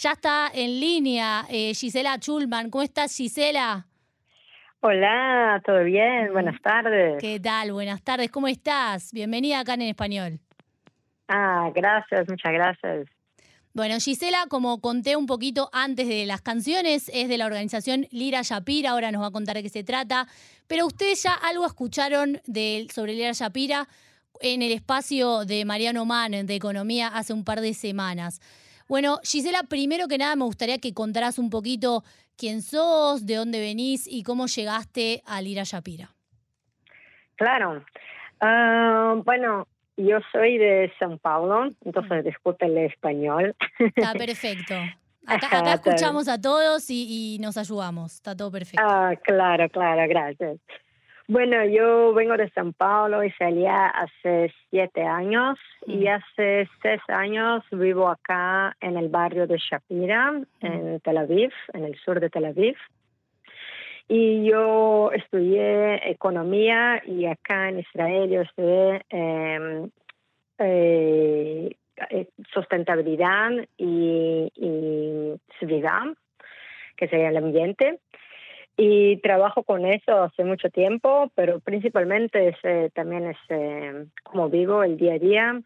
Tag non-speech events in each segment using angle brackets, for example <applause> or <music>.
Ya está en línea eh, Gisela Chulman. ¿Cómo estás, Gisela? Hola, ¿todo bien? Buenas tardes. ¿Qué tal? Buenas tardes. ¿Cómo estás? Bienvenida acá en español. Ah, gracias, muchas gracias. Bueno, Gisela, como conté un poquito antes de las canciones, es de la organización Lira Yapira, ahora nos va a contar de qué se trata, pero ustedes ya algo escucharon de, sobre Lira Yapira en el espacio de Mariano Mann de Economía hace un par de semanas. Bueno, Gisela, primero que nada me gustaría que contaras un poquito quién sos, de dónde venís y cómo llegaste a Lira Yapira. Claro. Ah, bueno, yo soy de São Paulo, entonces disculpe el español. Está <laughs> perfecto. Acá, escuchamos a todos y, y, nos ayudamos. Está todo perfecto. Ah, claro, claro, gracias. Bueno, yo vengo de San Paulo y salí hace siete años y mm. hace seis años vivo acá en el barrio de Shapira, mm. en Tel Aviv, en el sur de Tel Aviv. Y yo estudié economía y acá en Israel yo estudié em, eh, eh, sustentabilidad y, y que sería el ambiente. Y trabajo con eso hace mucho tiempo, pero principalmente es, eh, también es eh, como vivo el día a día.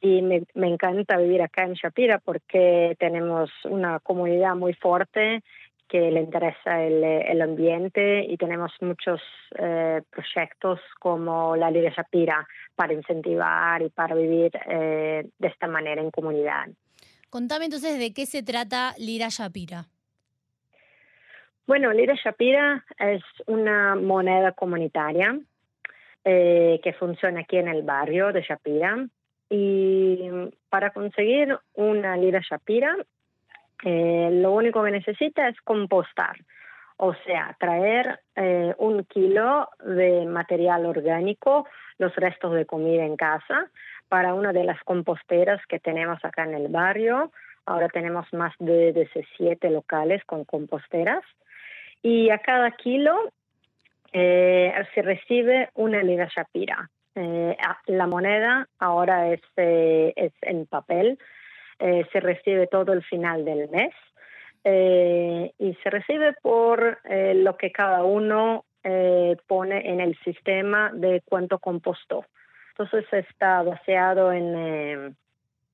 Y me, me, encanta vivir acá en Shapira porque tenemos una comunidad muy fuerte que le interesa el, el ambiente y tenemos muchos eh, proyectos como la Liga Shapira para incentivar y para vivir de esta manera en comunidad. Contame entonces de qué se trata Lira Shapira. Bueno, Lira Shapira es una moneda comunitaria eh, que funciona aquí en el barrio de Shapira. Y para conseguir una lira Shapira, eh, lo único que necesita es compostar, o sea, traer eh, un kilo de material orgánico, los restos de comida en casa, para una de las composteras que tenemos acá en el barrio. Ahora tenemos más de 17 locales con composteras y a cada kilo eh, se recibe una lira Shapira. Eh, la moneda ahora es, eh, es en papel, se recibe todo el final del mes y se recibe por lo que cada uno pone en el sistema de cuánto compostó. Entonces está baseado en,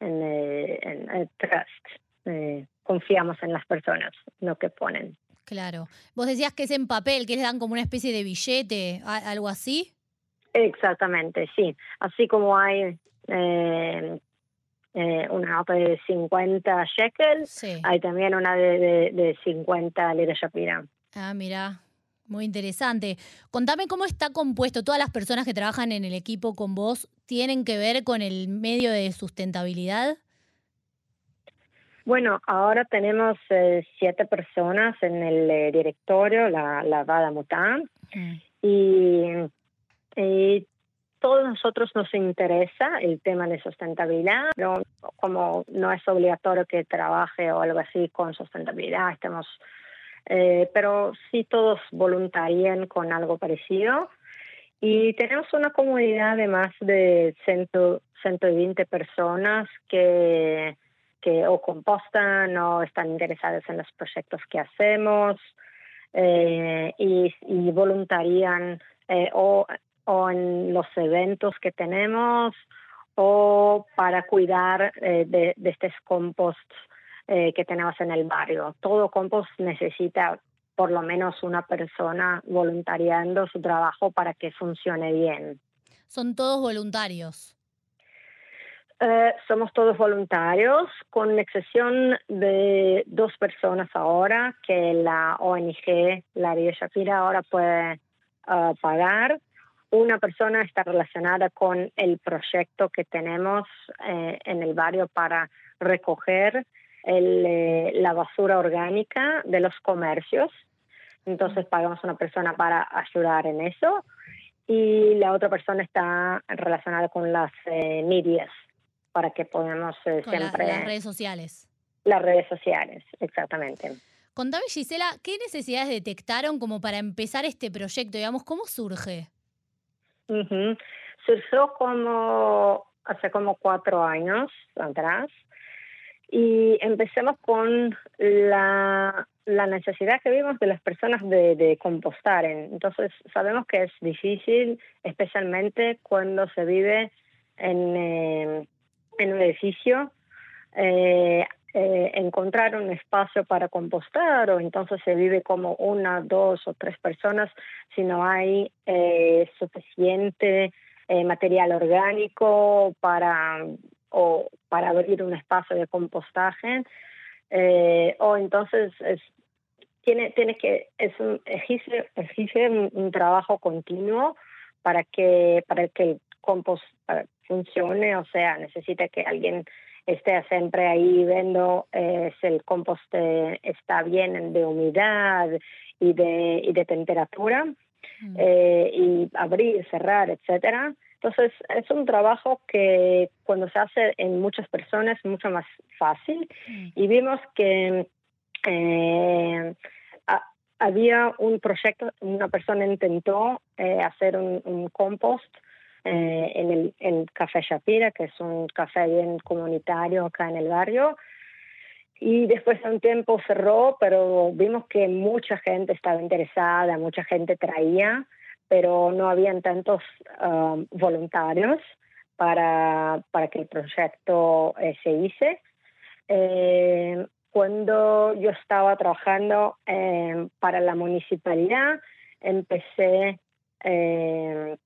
en, en trust. confiamos en las personas, lo que ponen. Claro. Vos decías que es en papel, que les dan como una especie de billete, algo así. Exactamente, sí. Así como hay eh, eh, una nota de 50 shekels, hay también una de, de, de 50 liras Shapira. Ah, mira, muy interesante. Contame cómo está compuesto. Todas las personas que trabajan en el equipo con vos tienen que ver con el medio de sustentabilidad. Bueno, ahora tenemos eh, siete personas en el eh, directorio, la, la Vada Mutan, mm. y, y todos nosotros nos interesa el tema de sustentabilidad, no, como no es obligatorio que trabaje o algo así con sustentabilidad, estamos, eh, pero sí todos voluntarían con algo parecido. Y tenemos una comunidad de más de 120 personas que que o compostan o están interesados en los proyectos que hacemos eh, y, y, voluntarían eh, o, o, en los eventos que tenemos o para cuidar eh, de, de, estos compost que tenemos en el barrio. Todo compost necesita por lo menos una persona voluntariando su trabajo para que funcione bien. Son todos voluntarios. Eh, somos todos voluntarios, con excepción de dos personas ahora que la ONG, la Vía Shapira, ahora puede eh, pagar. Una persona está relacionada con el proyecto que tenemos eh, en el barrio para recoger el, la basura orgánica de los comercios. Entonces pagamos una persona para ayudar en eso y la otra persona está relacionada con las medias para que podamos eh, siempre... las redes sociales. Las redes sociales, exactamente. Contame, Gisela, ¿qué necesidades detectaron como para empezar este proyecto? Digamos, ¿cómo surge? Surgió como hace como cuatro años atrás Y empecemos con la, la necesidad que vimos de las personas de, de, compostar. Entonces, sabemos que es difícil, especialmente cuando se vive en, eh, en un edificio, eh, eh, encontrar un espacio para compostar o entonces se vive como una, dos o tres personas si no hay eh, suficiente material orgánico para o para abrir un espacio de compostaje o entonces es, tiene tiene que es un exige, un, un, trabajo continuo para que para que el compost funcione o sea necesita que alguien esté siempre ahí viendo eh, si el compost está bien de humedad y de, y de temperatura, mm. eh, y abrir, cerrar, etcétera. Entonces, es un trabajo que cuando se hace en muchas personas es mucho más fácil. Mm. Y vimos que eh, a, había un proyecto, una persona intentó eh, hacer un, un compost eh, en el Café Shapira, que es un café bien comunitario acá en el barrio. Y después de un tiempo cerró, pero vimos que mucha gente estaba interesada, mucha gente traía, pero no habían tantos um, voluntarios para, para que el proyecto eh, se hice. Eh, cuando yo estaba trabajando eh, para la municipalidad, empecé eh,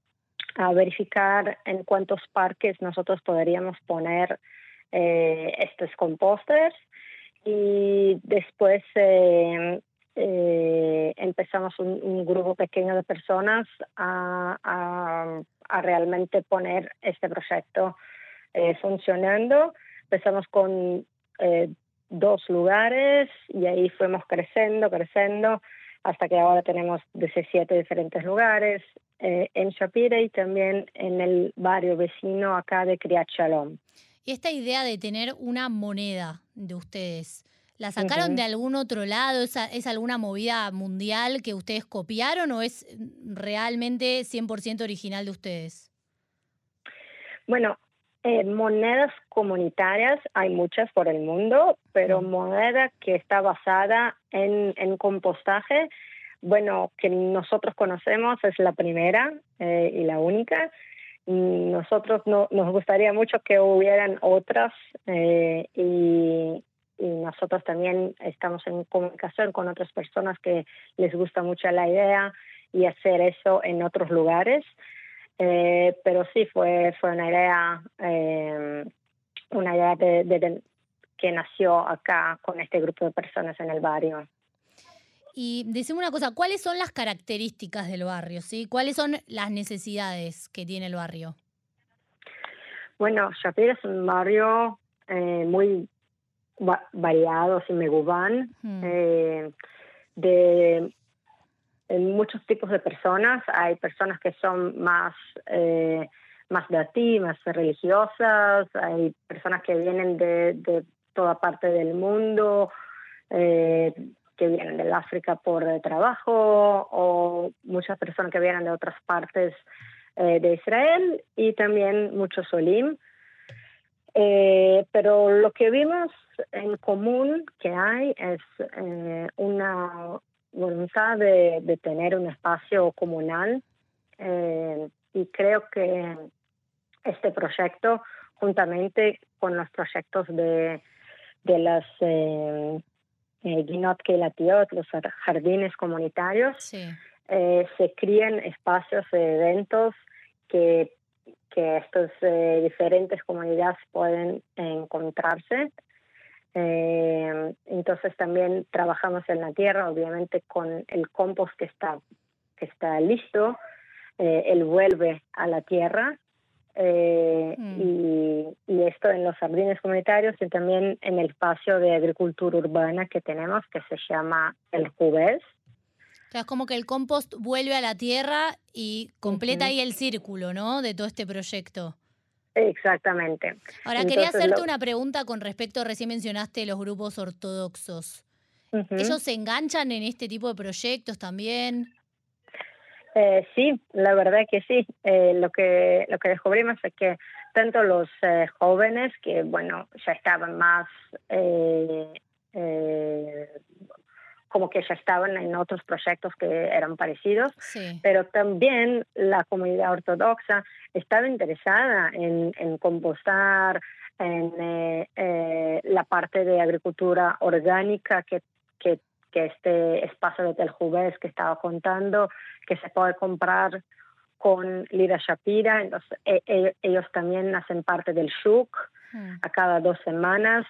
a verificar en cuántos parques nosotros podríamos poner eh, estos composters y después eh, eh, empezamos un, grupo pequeño de personas a, a, realmente poner este proyecto funcionando. Empezamos con dos lugares y ahí fuimos creciendo, creciendo hasta que ahora tenemos 17 diferentes lugares eh, en Shapira y también en el barrio vecino acá de Criat Shalom. Y esta idea de tener una moneda de ustedes, ¿la sacaron uh -huh. de algún otro lado? ¿Es, ¿Es, alguna movida mundial que ustedes copiaron o es realmente 100% original de ustedes? Bueno, eh, monedas comunitarias hay muchas por el mundo, pero moneda que está basada en, en, compostaje, bueno, que nosotros conocemos es la primera eh, y la única. Nosotros no, nos gustaría mucho que hubieran otras eh, y, y, nosotros también estamos en comunicación con otras personas que les gusta mucho la idea y hacer eso en otros lugares. Eh, pero sí fue, fue una idea, eh, una idea de, de, de, que nació acá con este grupo de personas en el barrio. Y decime una cosa, ¿cuáles son las características del barrio? ¿sí? ¿Cuáles son las necesidades que tiene el barrio? Bueno, Shapira es un barrio eh, muy va variado, sin Megubán, hmm. eh, de en muchos tipos de personas. Hay personas que son más, eh, más de ti, más religiosas, hay personas que vienen de, de toda parte del mundo, eh, que vienen del África por trabajo, o muchas personas que vienen de otras partes eh, de Israel, y también muchos olim. Eh, pero lo que vimos en común que hay es eh, una voluntad de, de, tener un espacio comunal eh, y creo que este proyecto, juntamente con los proyectos de, de las eh, eh, Guinot Keilatiot, los jardines comunitarios, sí. eh, se crían espacios de eventos que, que estas eh, diferentes comunidades pueden encontrarse eh, entonces también trabajamos en la tierra, obviamente con el compost que está, que está listo, eh, él vuelve a la tierra eh, mm. y, y, esto en los jardines comunitarios y también en el espacio de agricultura urbana que tenemos que se llama el Cubes. O sea, es como que el compost vuelve a la tierra y completa uh -huh. ahí el círculo, ¿no? De todo este proyecto. Exactamente. Ahora, Entonces, quería hacerte lo... una pregunta con respecto, recién mencionaste los grupos ortodoxos. Uh -huh. ¿Ellos se enganchan en este tipo de proyectos también? Eh, sí, la verdad que sí. Eh, lo que lo que descubrimos es que tanto los eh, jóvenes que bueno ya estaban más como que ya estaban en otros proyectos que eran parecidos, pero también la comunidad ortodoxa estaba interesada en, en compostar, en la parte de agricultura orgánica que, que que este espacio de Teljubes que estaba contando, que se puede comprar con Lira Shapira, entonces e, e, ellos también hacen parte del Shuk hmm. a cada dos semanas.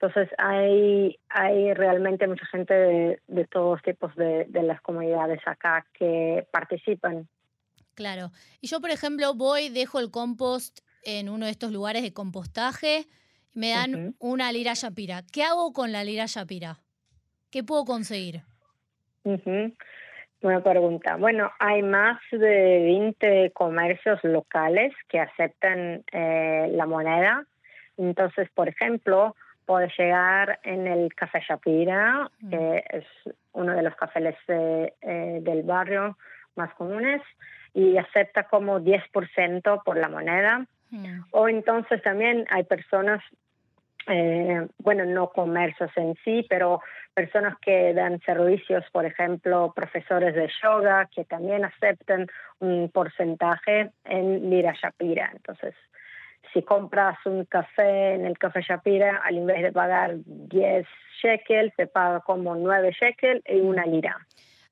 Entonces hay, hay realmente mucha gente de, de todos tipos de, de, las comunidades acá que participan. Claro. Y yo, por ejemplo, voy, dejo el compost en uno de estos lugares de compostaje, me dan una lira Shapira. ¿Qué hago con la lira Shapira? ¿Qué puedo conseguir? Buena pregunta. Bueno, hay más de 20 comercios locales que aceptan eh, la moneda. Entonces, por ejemplo, puede llegar en el Café Shapira, mm. que es uno de los cafés eh, eh, del barrio más comunes, y acepta como 10% por la moneda. Mm. O entonces también hay personas eh, bueno, no comercios en sí, pero personas que dan servicios, por ejemplo, profesores de yoga, que también aceptan un porcentaje en Lira Shapira. Entonces, si compras un café en el Café Shapira, al invés de pagar 10 shekels, se paga como 9 shekels y una lira.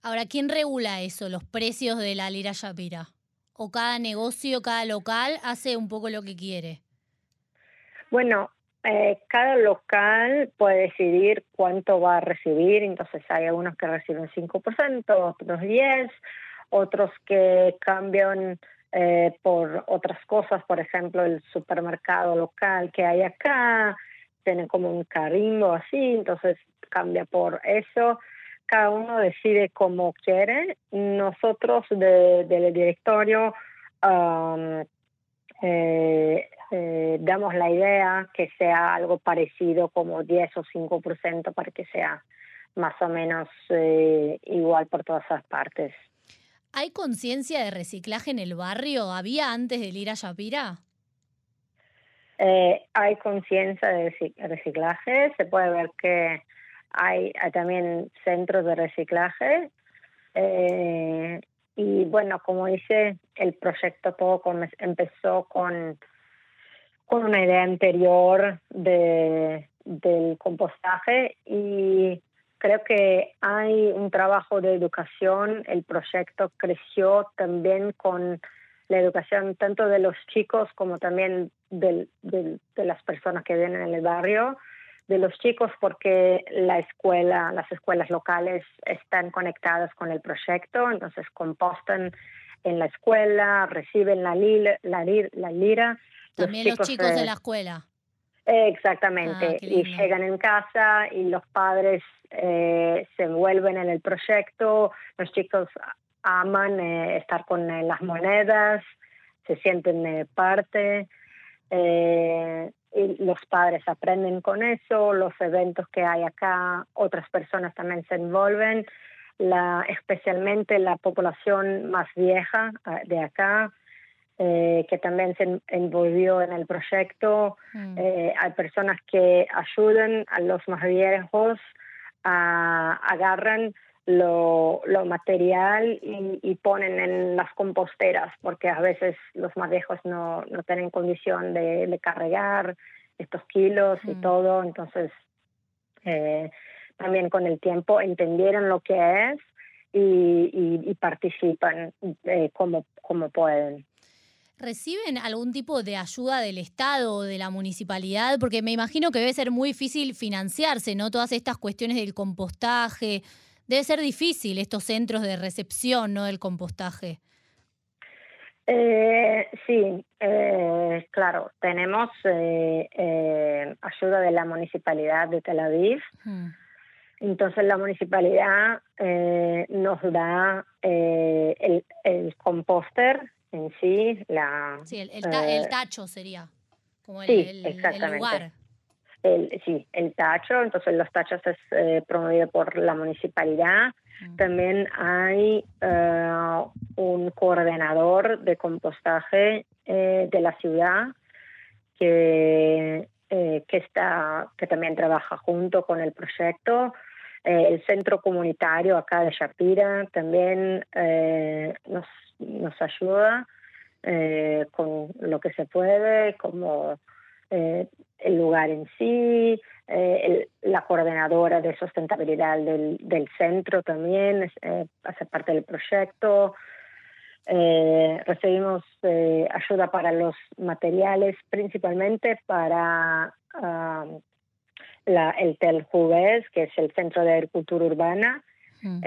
Ahora, ¿quién regula eso, los precios de la lira Shapira? ¿O cada negocio, cada local hace un poco lo que quiere? Bueno, eh, cada local puede decidir cuánto va a recibir, entonces hay algunos que reciben 5%, otros 10%, otros que cambian eh, por otras cosas, por ejemplo, el supermercado local que hay acá, tiene como un carimbo así, entonces cambia por eso. Cada uno decide como quiere. Nosotros del directorio um, eh, eh, damos la idea que sea algo parecido como 10 o 5% para que sea más o menos eh, igual por todas las partes. ¿Hay conciencia de reciclaje en el barrio? ¿Había antes del ir a Shapira? Eh, hay conciencia de reciclaje, se puede ver que hay, también centros de reciclaje eh, y bueno, como dice, el proyecto todo empezó con con una idea anterior de, del compostaje y creo que hay un trabajo de educación. El proyecto creció también con la educación tanto de los chicos como también de las personas que vienen en el barrio, de los chicos porque la escuela, las escuelas locales están conectadas con el proyecto, entonces compostan en la escuela, reciben la, la, la lira también los chicos, de la escuela. Exactamente, ah, y llegan en casa y los padres eh, se envuelven en el proyecto, los chicos aman eh, estar con eh, las monedas, se sienten parte, y los padres aprenden con eso, los eventos que hay acá, otras personas también se envuelven, la, especialmente la población más vieja de acá, eh, que también se envolvió en el proyecto. Mm. Eh, hay personas que ayudan a los más viejos, a, agarran lo, lo material y, ponen en las composteras, porque a veces los más viejos no, no tienen condición de, cargar estos kilos y mm. todo. Entonces, eh, también con el tiempo entendieron lo que es y, y, participan como, como pueden. ¿Reciben algún tipo de ayuda del Estado o de la municipalidad? Porque me imagino que debe ser muy difícil financiarse, ¿no? Todas estas cuestiones del compostaje. Debe ser difícil estos centros de recepción, ¿no? Del compostaje. Eh, sí, eh, claro, tenemos eh, ayuda de la municipalidad de Tel Aviv. Hmm. Entonces la municipalidad nos da el, el composter en sí, la... Sí, el, eh, tacho sería como el, lugar. sí, el tacho, entonces los tachos es eh, promovido por la municipalidad. Mm. También hay eh, un coordinador de compostaje eh, de la ciudad que, eh, que, está, que también trabaja junto con el proyecto. El centro comunitario acá de Shapira también nos, nos ayuda con lo que se puede, como el lugar en sí, eh, la coordinadora de sustentabilidad del, centro también eh, hace parte del proyecto. Eh, recibimos ayuda para los materiales, principalmente para um, la, el TELJUVES, que es el Centro de Agricultura Urbana. Mm.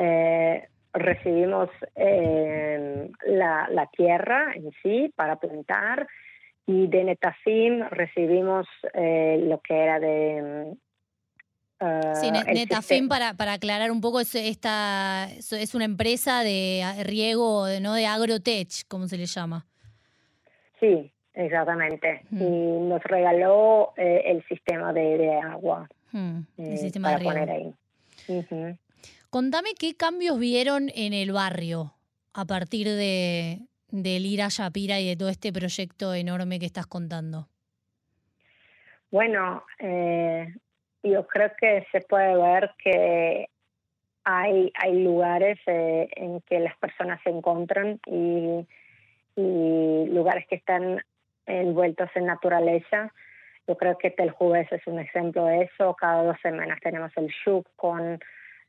recibimos la, la tierra en sí para plantar y de Netafim recibimos eh, lo que era de... Uh, sí, Netafim, para, para aclarar un poco, es, esta, es una empresa de riego, ¿no? de agrotech, como se le llama. Sí, exactamente. Y nos regaló eh, el sistema de, agua. el eh, sistema para poner ahí. Contame qué cambios vieron en el barrio a partir de, del ir a Shapira y de todo este proyecto enorme que estás contando? Bueno, eh, yo creo que se puede ver que hay, hay lugares eh, en que las personas se encuentran y, lugares que están envueltos en naturaleza. Yo creo que Teljuves es un ejemplo de eso. Cada dos semanas tenemos el shuk con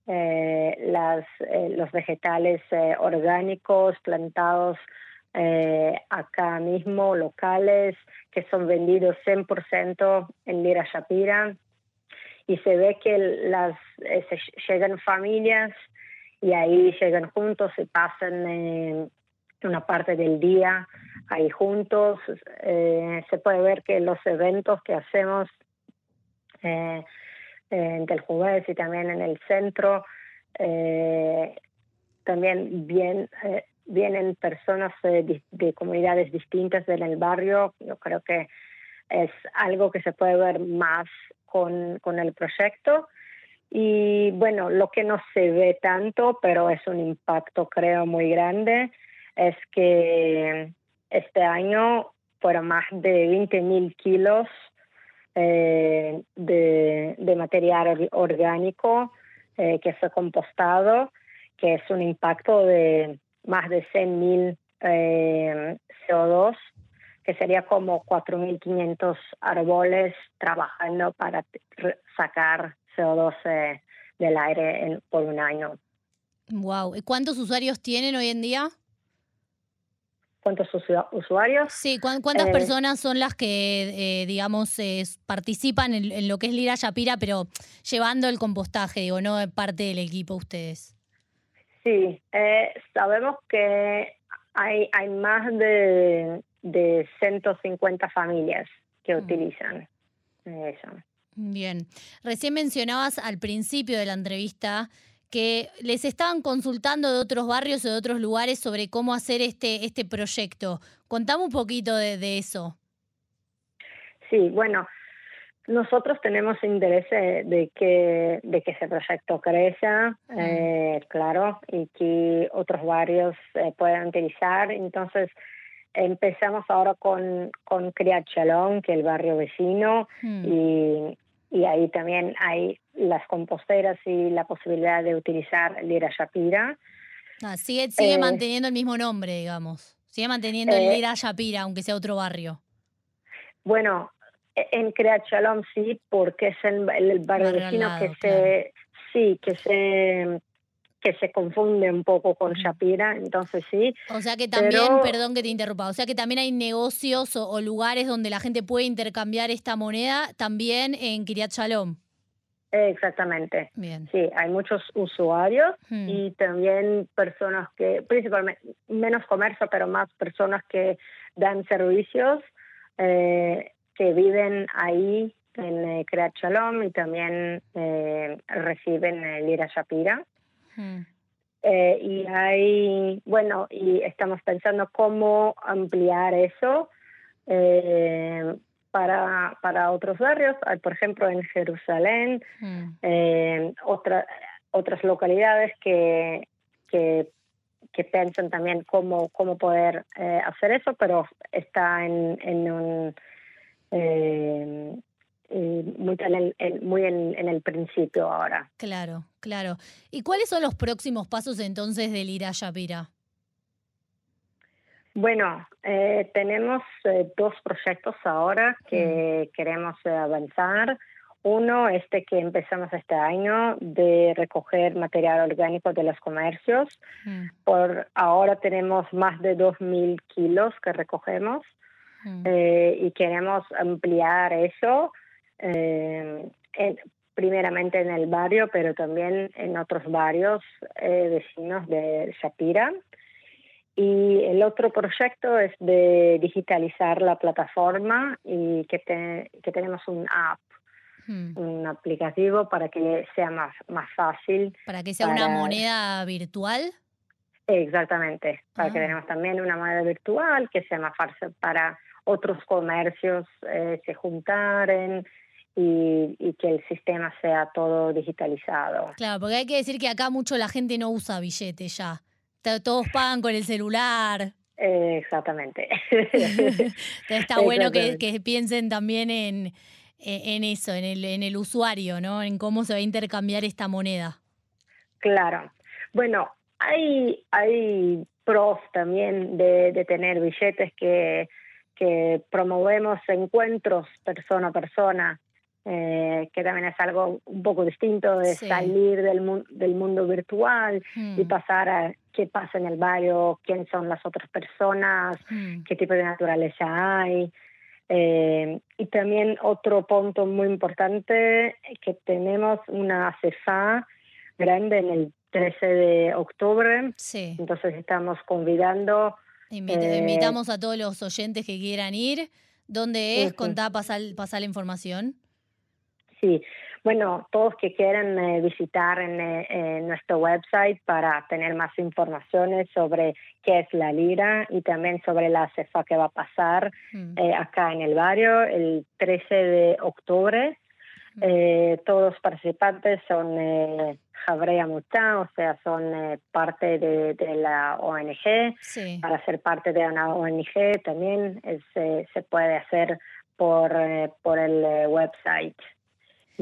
eh, las, los vegetales orgánicos plantados eh, acá mismo locales que son vendidos 100% en Lira Shapira y se ve que las eh, llegan familias y ahí llegan juntos y pasan eh, una parte del día ahí juntos. se puede ver que los eventos que hacemos en el jueves y también en el centro también bien vienen personas de, comunidades distintas en el barrio. Yo creo que es algo que se puede ver más con, con el proyecto. Y bueno, lo que no se ve tanto, pero es un impacto creo muy grande, es que este año fueron más de 20.000 kilos eh, de, material orgánico eh, que fue compostado, que es un impacto de más de 100.000 eh, CO2, que sería como 4.500 árboles trabajando para sacar CO2 eh, del aire por un año. Wow. ¿Y cuántos usuarios tienen hoy en día? ¿Cuántos usuarios? Sí, ¿cuántas eh, personas son las que, digamos, participan en, en, lo que es Lira Shapira, pero llevando el compostaje, digo, no parte del equipo ustedes? Sí, eh, sabemos que hay, hay más de, de 150 familias que mm. utilizan eso. Bien, recién mencionabas al principio de la entrevista que les estaban consultando de otros barrios o de otros lugares sobre cómo hacer este, este proyecto. Contame un poquito de, de eso. Sí, bueno, nosotros tenemos interés de que, de que ese proyecto crezca, eh, claro, y que otros barrios eh, puedan utilizar. Entonces, empezamos ahora con, con Criat Chalón, que es el barrio vecino, y, y ahí también hay las composteras y la posibilidad de utilizar Lira Shapira. Ah, sigue sigue eh, manteniendo el mismo nombre, digamos. Sigue manteniendo el Lira Shapira, aunque sea otro barrio. Bueno, en Creat Shalom sí, porque es el, el barrio vecino que se, sí, que se que se confunde un poco con Shapira, entonces sí. O sea que también, perdón que te interrumpa, o sea que también hay negocios o, lugares donde la gente puede intercambiar esta moneda también en Kiryat Shalom. Exactamente. Bien. Sí, hay muchos usuarios hmm. y también personas que, principalmente, menos comercio, pero más personas que dan servicios. Eh, que viven ahí en eh, Creat Shalom y también eh, reciben el Ira Shapira. Hmm. Eh, y hay, bueno, y estamos pensando cómo ampliar eso para, para otros barrios, por ejemplo en Jerusalén, hmm. otra, otras localidades que, que, que piensan también cómo, cómo poder eh, hacer eso, pero está en, en un... Eh, muy, en el, muy en, el principio ahora. Claro, claro. ¿Y cuáles son los próximos pasos entonces del IRA Yapira? Bueno, eh, tenemos eh, dos proyectos ahora que mm. queremos eh, avanzar. Uno, este que empezamos este año, de recoger material orgánico de los comercios. Mm. Por ahora tenemos más de 2.000 kilos que recogemos mm. y queremos ampliar eso, primeramente en el barrio, pero también en otros barrios vecinos de Shapira. Y el otro proyecto es de digitalizar la plataforma y que, que tenemos un app, hmm. un aplicativo para que sea más, más fácil. ¿Para que sea una moneda virtual? Exactamente, para que ah. tengamos también una moneda virtual que sea más fácil para otros comercios eh, se juntaren y, y, que el sistema sea todo digitalizado. Claro, porque hay que decir que acá mucho la gente no usa billetes ya todos pagan con el celular. exactamente. <laughs> está bueno que, piensen también en, en eso, en el, en el usuario, ¿no? En cómo se va a intercambiar esta moneda. Claro. Bueno, hay, hay pros también de, de tener billetes que, que promovemos encuentros persona a persona eh, que también es algo un poco distinto de salir del, del mundo virtual y hmm. pasar a qué pasa en el barrio, quiénes son las otras personas, hmm. qué tipo de naturaleza hay. Eh, y también otro punto muy importante, que tenemos una CEFA grande en el 13 de octubre. Sí. Entonces estamos convidando. Eh, invitamos a todos los oyentes que quieran ir. ¿Dónde es? Contá, pasar la información. Sí, bueno, todos que quieran eh, visitar eh, en, nuestro website para tener más informaciones sobre qué es la lira y también sobre la cefa que va a pasar mm. eh, acá en el barrio el 13 de octubre. Mm. todos los participantes son eh, Jabrea o sea, son parte de, la ONG. Para ser parte de una ONG también se puede hacer por, por el website.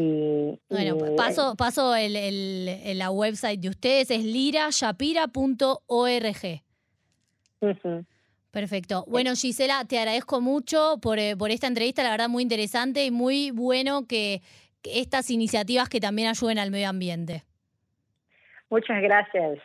Y, bueno, paso, paso el, el, la website de ustedes, es lirayapira.org. Perfecto. Bueno, Gisela, te agradezco mucho por, eh, por esta entrevista, la verdad muy interesante y muy bueno que, que estas iniciativas que también ayuden al medio ambiente. Muchas gracias.